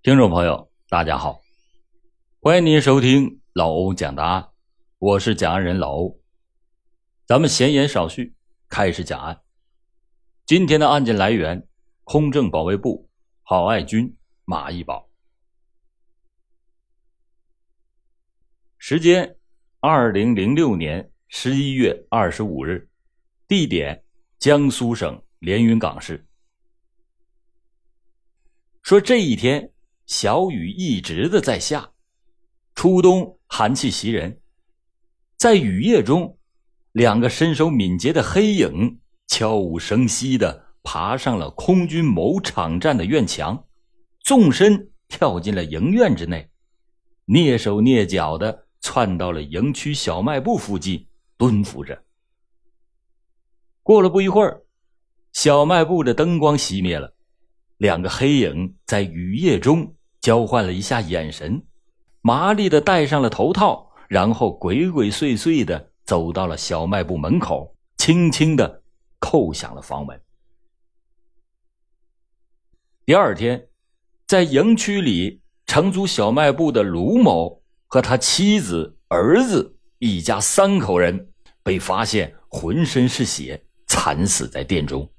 听众朋友，大家好，欢迎您收听老欧讲答案，我是讲案人老欧。咱们闲言少叙，开始讲案。今天的案件来源：空政保卫部郝爱军、马义宝。时间：二零零六年十一月二十五日，地点：江苏省连云港市。说这一天。小雨一直的在下，初冬寒气袭人，在雨夜中，两个身手敏捷的黑影悄无声息的爬上了空军某场站的院墙，纵身跳进了营院之内，蹑手蹑脚的窜到了营区小卖部附近蹲伏着。过了不一会儿，小卖部的灯光熄灭了，两个黑影在雨夜中。交换了一下眼神，麻利的戴上了头套，然后鬼鬼祟祟的走到了小卖部门口，轻轻的扣响了房门。第二天，在营区里承租小卖部的卢某和他妻子、儿子一家三口人被发现浑身是血，惨死在店中。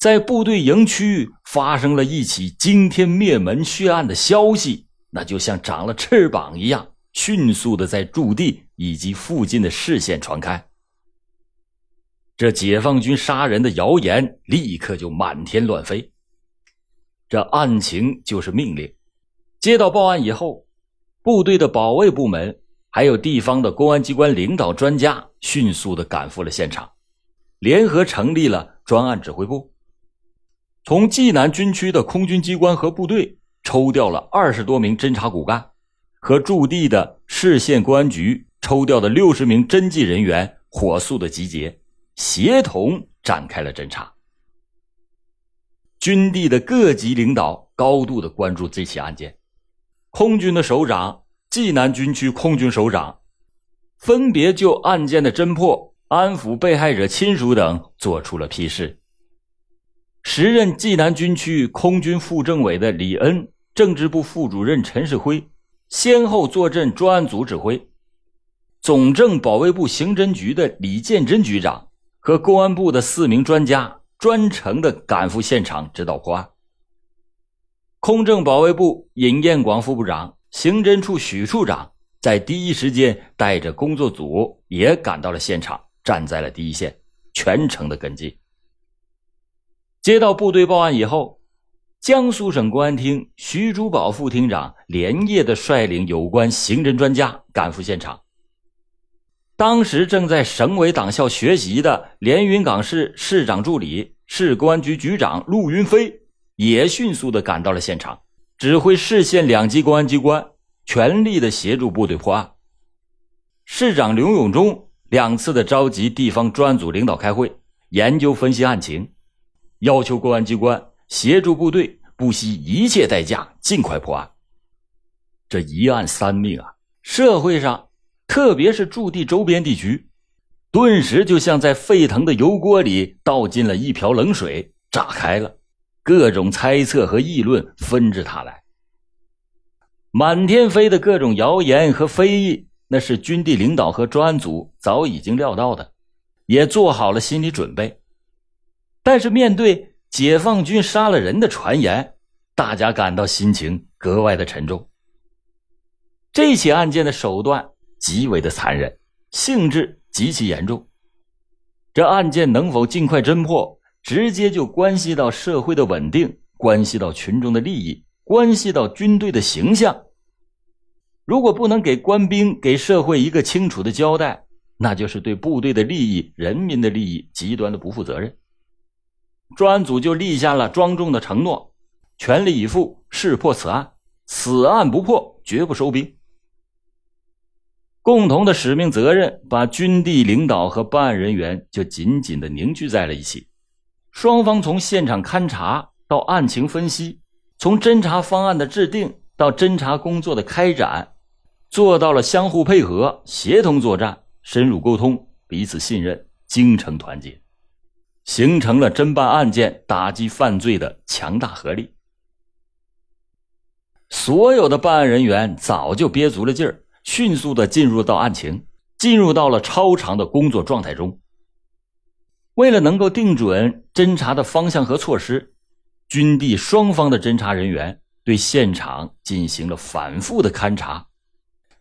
在部队营区发生了一起惊天灭门血案的消息，那就像长了翅膀一样，迅速的在驻地以及附近的市县传开。这解放军杀人的谣言立刻就满天乱飞。这案情就是命令。接到报案以后，部队的保卫部门还有地方的公安机关领导专家迅速的赶赴了现场，联合成立了专案指挥部。从济南军区的空军机关和部队抽调了二十多名侦察骨干，和驻地的市县公安局抽调的六十名侦缉人员火速的集结，协同展开了侦查。军地的各级领导高度的关注这起案件，空军的首长、济南军区空军首长分别就案件的侦破、安抚被害者亲属等作出了批示。时任济南军区空军副政委的李恩、政治部副主任陈世辉，先后坐镇专案组指挥；总政保卫部刑侦局的李建珍局长和公安部的四名专家专程的赶赴现场指导破案。空政保卫部尹彦广副部长、刑侦处许处长在第一时间带着工作组也赶到了现场，站在了第一线，全程的跟进。接到部队报案以后，江苏省公安厅徐珠宝副厅长连夜的率领有关刑侦专家赶赴现场。当时正在省委党校学习的连云港市市长助理、市公安局局长陆云飞也迅速的赶到了现场，指挥市县两级公安机关全力的协助部队破案。市长刘永忠两次的召集地方专案组领导开会，研究分析案情。要求公安机关协助部队，不惜一切代价尽快破案。这一案三命啊！社会上，特别是驻地周边地区，顿时就像在沸腾的油锅里倒进了一瓢冷水，炸开了。各种猜测和议论纷至沓来，满天飞的各种谣言和非议，那是军地领导和专案组早已经料到的，也做好了心理准备。但是面对解放军杀了人的传言，大家感到心情格外的沉重。这起案件的手段极为的残忍，性质极其严重。这案件能否尽快侦破，直接就关系到社会的稳定，关系到群众的利益，关系到军队的形象。如果不能给官兵、给社会一个清楚的交代，那就是对部队的利益、人民的利益极端的不负责任。专案组就立下了庄重的承诺，全力以赴识破此案，此案不破绝不收兵。共同的使命责任把军地领导和办案人员就紧紧的凝聚在了一起。双方从现场勘查到案情分析，从侦查方案的制定到侦查工作的开展，做到了相互配合、协同作战、深入沟通、彼此信任、精诚团结。形成了侦办案件、打击犯罪的强大合力。所有的办案人员早就憋足了劲儿，迅速的进入到案情，进入到了超长的工作状态中。为了能够定准侦查的方向和措施，军地双方的侦查人员对现场进行了反复的勘查，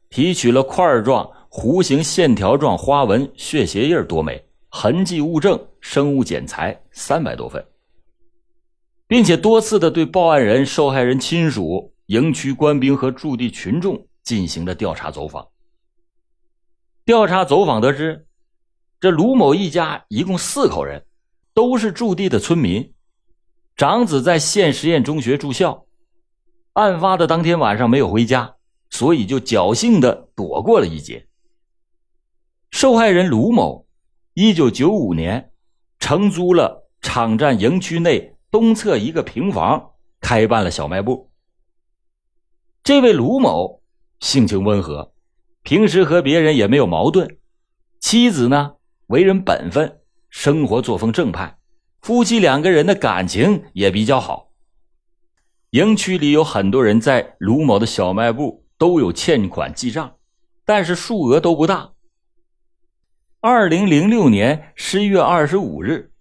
提取了块状、弧形、线条状花纹、血鞋印多枚，痕迹物证、生物检材三百多份，并且多次的对报案人、受害人亲属、营区官兵和驻地群众进行了调查走访。调查走访得知。这卢某一家一共四口人，都是驻地的村民。长子在县实验中学住校，案发的当天晚上没有回家，所以就侥幸的躲过了一劫。受害人卢某，一九九五年承租了场站营区内东侧一个平房，开办了小卖部。这位卢某性情温和，平时和别人也没有矛盾，妻子呢？为人本分，生活作风正派，夫妻两个人的感情也比较好。营区里有很多人在卢某的小卖部都有欠款记账，但是数额都不大。二零零六年十一月二十五日，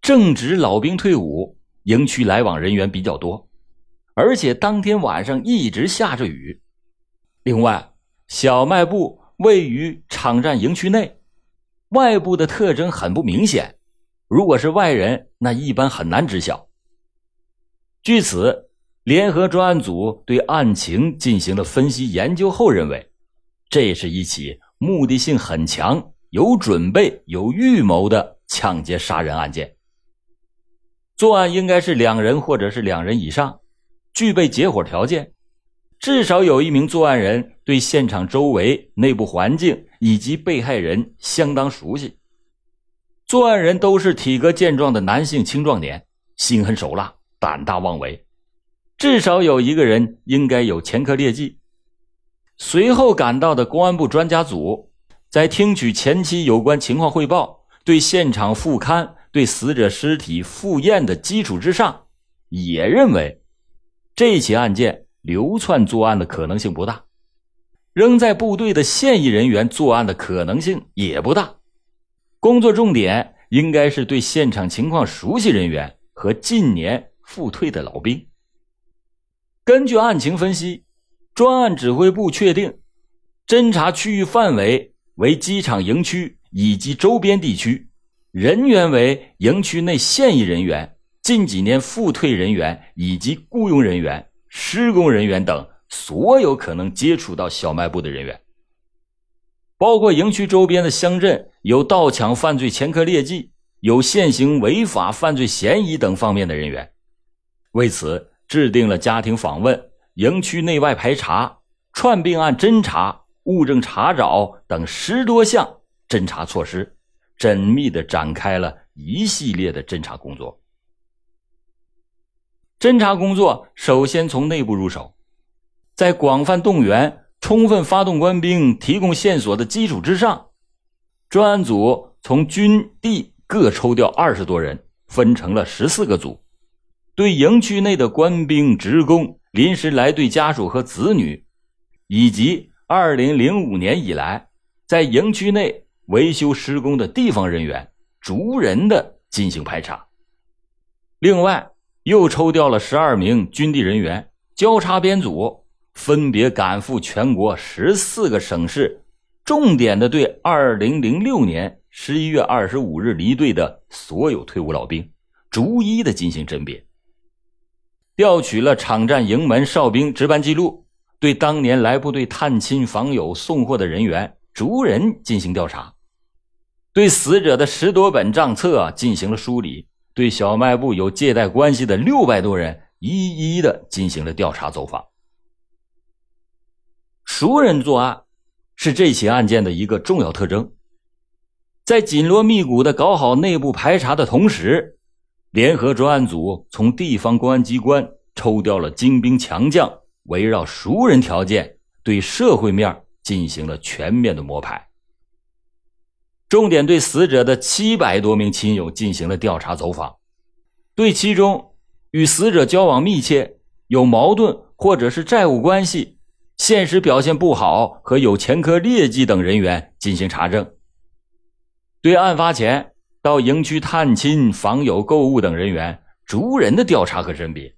正值老兵退伍，营区来往人员比较多，而且当天晚上一直下着雨。另外，小卖部位于场站营区内。外部的特征很不明显，如果是外人，那一般很难知晓。据此，联合专案组对案情进行了分析研究后认为，这是一起目的性很强、有准备、有预谋的抢劫杀人案件。作案应该是两人或者是两人以上，具备结伙条件。至少有一名作案人对现场周围内部环境以及被害人相当熟悉。作案人都是体格健壮的男性青壮年，心狠手辣，胆大妄为。至少有一个人应该有前科劣迹。随后赶到的公安部专家组，在听取前期有关情况汇报、对现场复勘、对死者尸体复验的基础之上，也认为这起案件。流窜作案的可能性不大，仍在部队的现役人员作案的可能性也不大。工作重点应该是对现场情况熟悉人员和近年复退的老兵。根据案情分析，专案指挥部确定，侦查区域范围为机场营区以及周边地区，人员为营区内现役人员、近几年复退人员以及雇佣人员。施工人员等所有可能接触到小卖部的人员，包括营区周边的乡镇有盗抢犯罪前科劣迹、有现行违法犯罪嫌疑等方面的人员。为此，制定了家庭访问、营区内外排查、串并案侦查、物证查找等十多项侦查措施，缜密的展开了一系列的侦查工作。侦查工作首先从内部入手，在广泛动员、充分发动官兵提供线索的基础之上，专案组从军地各抽调二十多人，分成了十四个组，对营区内的官兵、职工、临时来队家属和子女，以及二零零五年以来在营区内维修施工的地方人员，逐人的进行排查。另外，又抽调了十二名军地人员，交叉编组，分别赶赴全国十四个省市，重点的对二零零六年十一月二十五日离队的所有退伍老兵，逐一的进行甄别。调取了场站营门哨兵值班记录，对当年来部队探亲访友送货的人员，逐人进行调查，对死者的十多本账册进行了梳理。对小卖部有借贷关系的六百多人一一的进行了调查走访。熟人作案是这起案件的一个重要特征。在紧锣密鼓的搞好内部排查的同时，联合专案组从地方公安机关抽调了精兵强将，围绕熟人条件对社会面进行了全面的摸排。重点对死者的七百多名亲友进行了调查走访，对其中与死者交往密切、有矛盾或者是债务关系、现实表现不好和有前科劣迹等人员进行查证。对案发前到营区探亲、访友、购物等人员逐人的调查和甄别，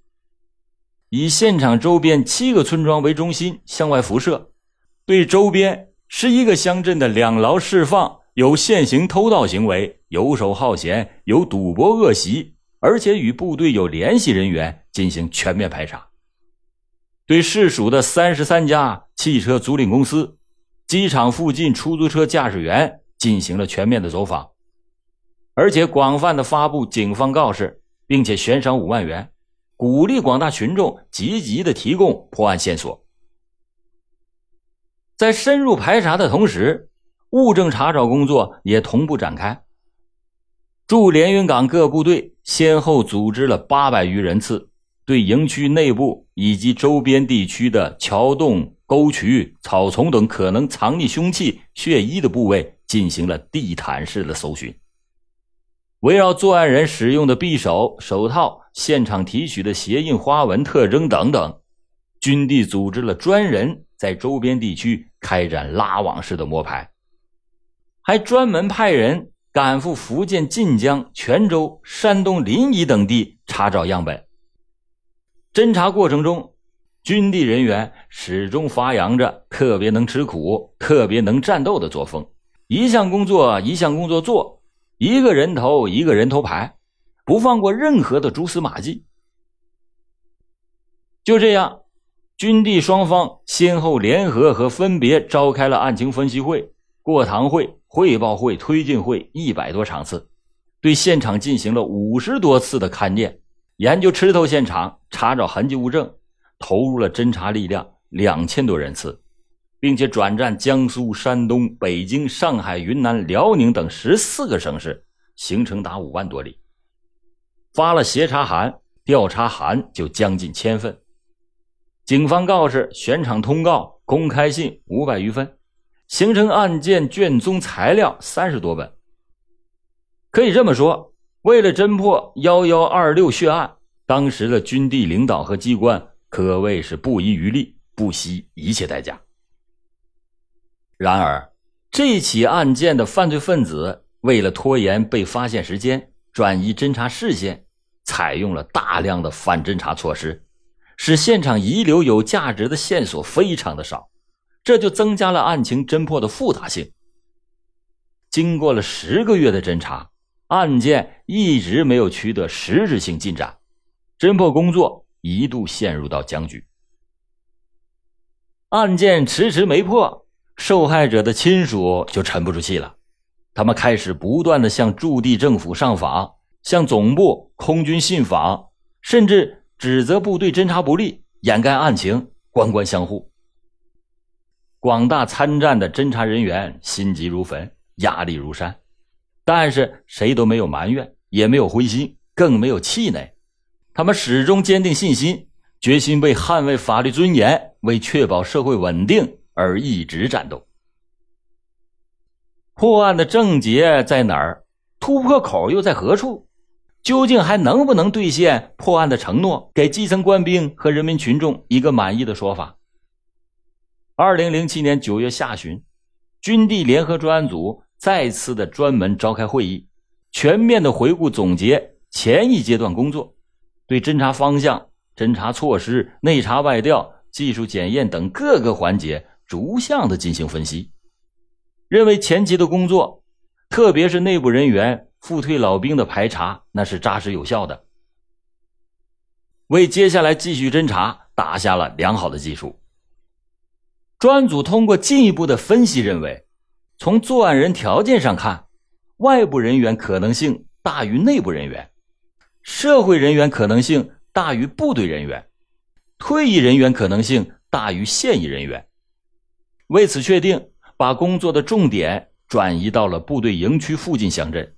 以现场周边七个村庄为中心向外辐射，对周边十一个乡镇的两劳释放、有现行偷盗行为、游手好闲、有赌博恶习，而且与部队有联系人员进行全面排查。对市属的三十三家汽车租赁公司、机场附近出租车驾驶员。进行了全面的走访，而且广泛的发布警方告示，并且悬赏五万元，鼓励广大群众积极的提供破案线索。在深入排查的同时，物证查找工作也同步展开。驻连云港各部队先后组织了八百余人次，对营区内部以及周边地区的桥洞、沟渠、草丛等可能藏匿凶器、血衣的部位。进行了地毯式的搜寻，围绕作案人使用的匕首、手套、现场提取的鞋印花纹特征等等，军地组织了专人在周边地区开展拉网式的摸排，还专门派人赶赴福建晋江、泉州、山东临沂等地查找样本。侦查过程中，军地人员始终发扬着特别能吃苦、特别能战斗的作风。一项工作一项工作做，一个人头一个人头牌，不放过任何的蛛丝马迹。就这样，军地双方先后联合和分别召开了案情分析会、过堂会、汇报会、推进会一百多场次，对现场进行了五十多次的勘验，研究吃透现场，查找痕迹物证，投入了侦查力量两千多人次。并且转战江苏、山东、北京、上海、云南、辽宁等十四个省市，行程达五万多里。发了协查函、调查函就将近千份，警方告示、悬赏通告、公开信五百余份，形成案件卷宗材料三十多本。可以这么说，为了侦破幺幺二六血案，当时的军地领导和机关可谓是不遗余力，不惜一切代价。然而，这起案件的犯罪分子为了拖延被发现时间、转移侦查视线，采用了大量的反侦查措施，使现场遗留有价值的线索非常的少，这就增加了案情侦破的复杂性。经过了十个月的侦查，案件一直没有取得实质性进展，侦破工作一度陷入到僵局，案件迟迟没破。受害者的亲属就沉不住气了，他们开始不断的向驻地政府上访，向总部空军信访，甚至指责部队侦查不力，掩盖案情，官官相护。广大参战的侦查人员心急如焚，压力如山，但是谁都没有埋怨，也没有灰心，更没有气馁，他们始终坚定信心，决心为捍卫法律尊严，为确保社会稳定。而一直战斗。破案的症结在哪儿？突破口又在何处？究竟还能不能兑现破案的承诺，给基层官兵和人民群众一个满意的说法？二零零七年九月下旬，军地联合专案组再次的专门召开会议，全面的回顾总结前一阶段工作，对侦查方向、侦查措施、内查外调、技术检验等各个环节。逐项的进行分析，认为前期的工作，特别是内部人员复退老兵的排查，那是扎实有效的，为接下来继续侦查打下了良好的基础。专案组通过进一步的分析，认为从作案人条件上看，外部人员可能性大于内部人员，社会人员可能性大于部队人员，退役人员可能性大于现役人员。为此，确定把工作的重点转移到了部队营区附近乡镇。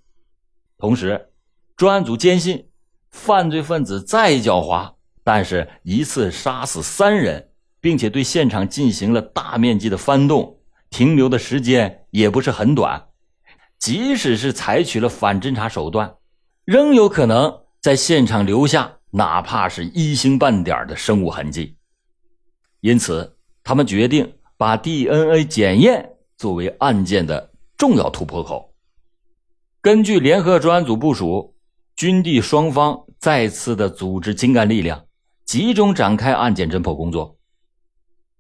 同时，专案组坚信，犯罪分子再狡猾，但是一次杀死三人，并且对现场进行了大面积的翻动，停留的时间也不是很短。即使是采取了反侦查手段，仍有可能在现场留下哪怕是一星半点的生物痕迹。因此他们决定把 DNA 检验作为案件的重要突破口。根据联合专案组部署，军地双方再次的组织精干力量，集中展开案件侦破工作，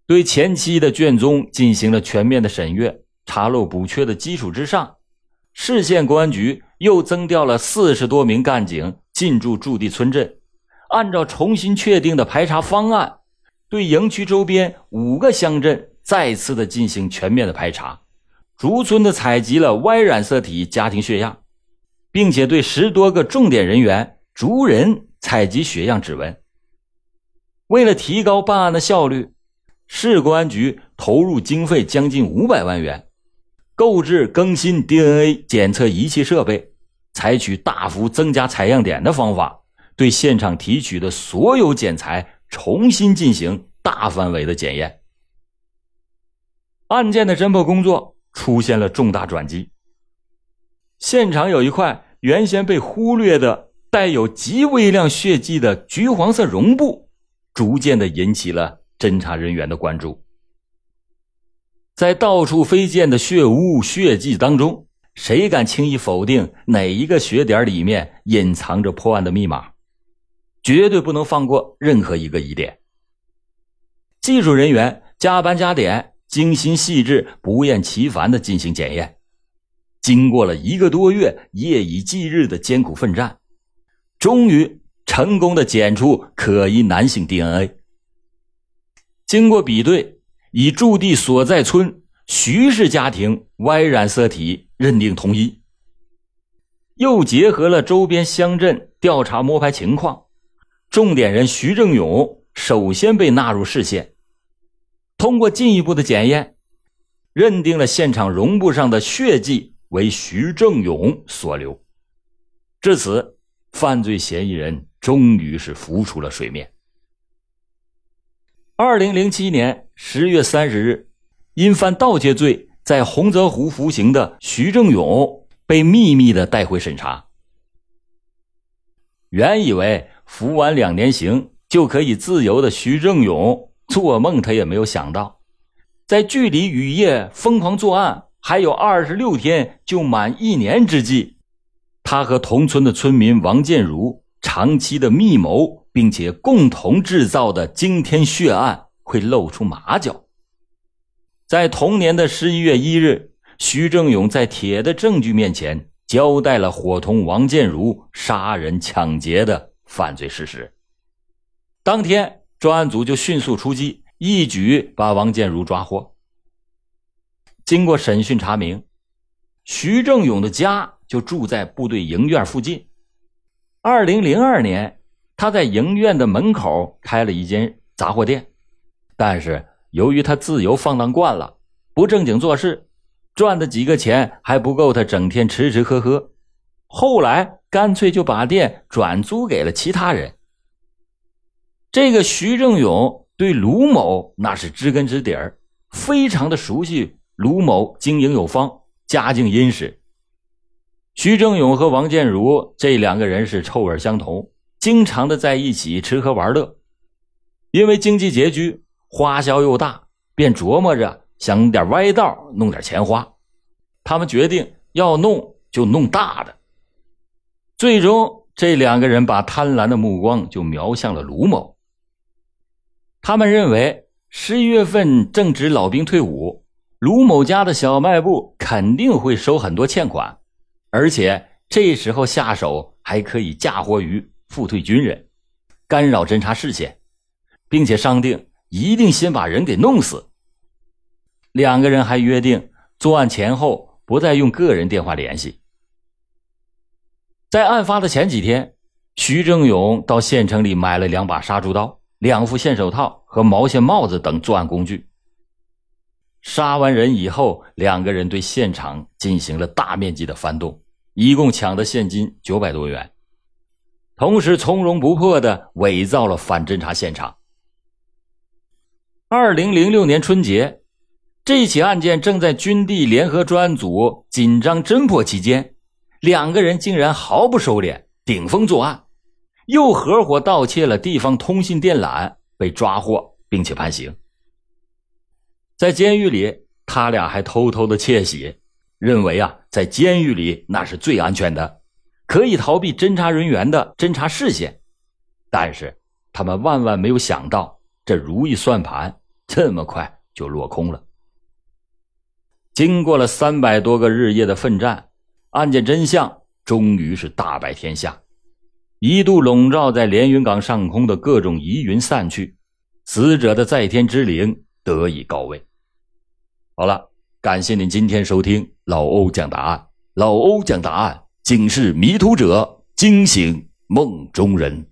对前期的卷宗进行了全面的审阅，查漏补缺的基础之上，市县公安局又增调了四十多名干警进驻驻地村镇，按照重新确定的排查方案，对营区周边五个乡镇再次的进行全面的排查。逐村的采集了 Y 染色体家庭血样，并且对十多个重点人员逐人采集血样指纹。为了提高办案的效率，市公安局投入经费将近五百万元，购置更新 DNA 检测仪器设备，采取大幅增加采样点的方法，对现场提取的所有检材重新进行大范围的检验。案件的侦破工作。出现了重大转机。现场有一块原先被忽略的带有极微量血迹的橘黄色绒布，逐渐的引起了侦查人员的关注。在到处飞溅的血污血迹当中，谁敢轻易否定哪一个血点里面隐藏着破案的密码？绝对不能放过任何一个疑点。技术人员加班加点。精心细致、不厌其烦的进行检验，经过了一个多月夜以继日的艰苦奋战，终于成功的检出可疑男性 DNA。经过比对，以驻地所在村徐氏家庭 Y 染色体认定同一，又结合了周边乡镇调查摸排情况，重点人徐正勇首先被纳入视线。通过进一步的检验，认定了现场绒布上的血迹为徐正勇所留。至此，犯罪嫌疑人终于是浮出了水面。二零零七年十月三十日，因犯盗窃罪在洪泽湖服刑的徐正勇被秘密的带回审查。原以为服完两年刑就可以自由的徐正勇。做梦他也没有想到，在距离雨夜疯狂作案还有二十六天就满一年之际，他和同村的村民王建茹长期的密谋，并且共同制造的惊天血案会露出马脚。在同年的十一月一日，徐正勇在铁的证据面前交代了伙同王建茹杀人抢劫的犯罪事实。当天。专案组就迅速出击，一举把王建茹抓获。经过审讯查明，徐正勇的家就住在部队营院附近。二零零二年，他在营院的门口开了一间杂货店，但是由于他自由放荡惯了，不正经做事，赚的几个钱还不够他整天吃吃喝喝。后来干脆就把店转租给了其他人。这个徐正勇对卢某那是知根知底儿，非常的熟悉。卢某经营有方，家境殷实。徐正勇和王建茹这两个人是臭味相同，经常的在一起吃喝玩乐。因为经济拮据，花销又大，便琢磨着想点歪道，弄点钱花。他们决定要弄就弄大的。最终，这两个人把贪婪的目光就瞄向了卢某。他们认为，十一月份正值老兵退伍，卢某家的小卖部肯定会收很多欠款，而且这时候下手还可以嫁祸于复退军人，干扰侦查视线，并且商定一定先把人给弄死。两个人还约定作案前后不再用个人电话联系。在案发的前几天，徐正勇到县城里买了两把杀猪刀。两副线手套和毛线帽子等作案工具。杀完人以后，两个人对现场进行了大面积的翻动，一共抢的现金九百多元，同时从容不迫的伪造了反侦查现场。二零零六年春节，这起案件正在军地联合专案组紧张侦破期间，两个人竟然毫不收敛，顶风作案。又合伙盗窃了地方通信电缆，被抓获并且判刑。在监狱里，他俩还偷偷的窃喜，认为啊，在监狱里那是最安全的，可以逃避侦查人员的侦查视线。但是他们万万没有想到，这如意算盘这么快就落空了。经过了三百多个日夜的奋战，案件真相终于是大白天下。一度笼罩在连云港上空的各种疑云散去，死者的在天之灵得以告慰。好了，感谢您今天收听老欧讲答案。老欧讲答案，警示迷途者，惊醒梦中人。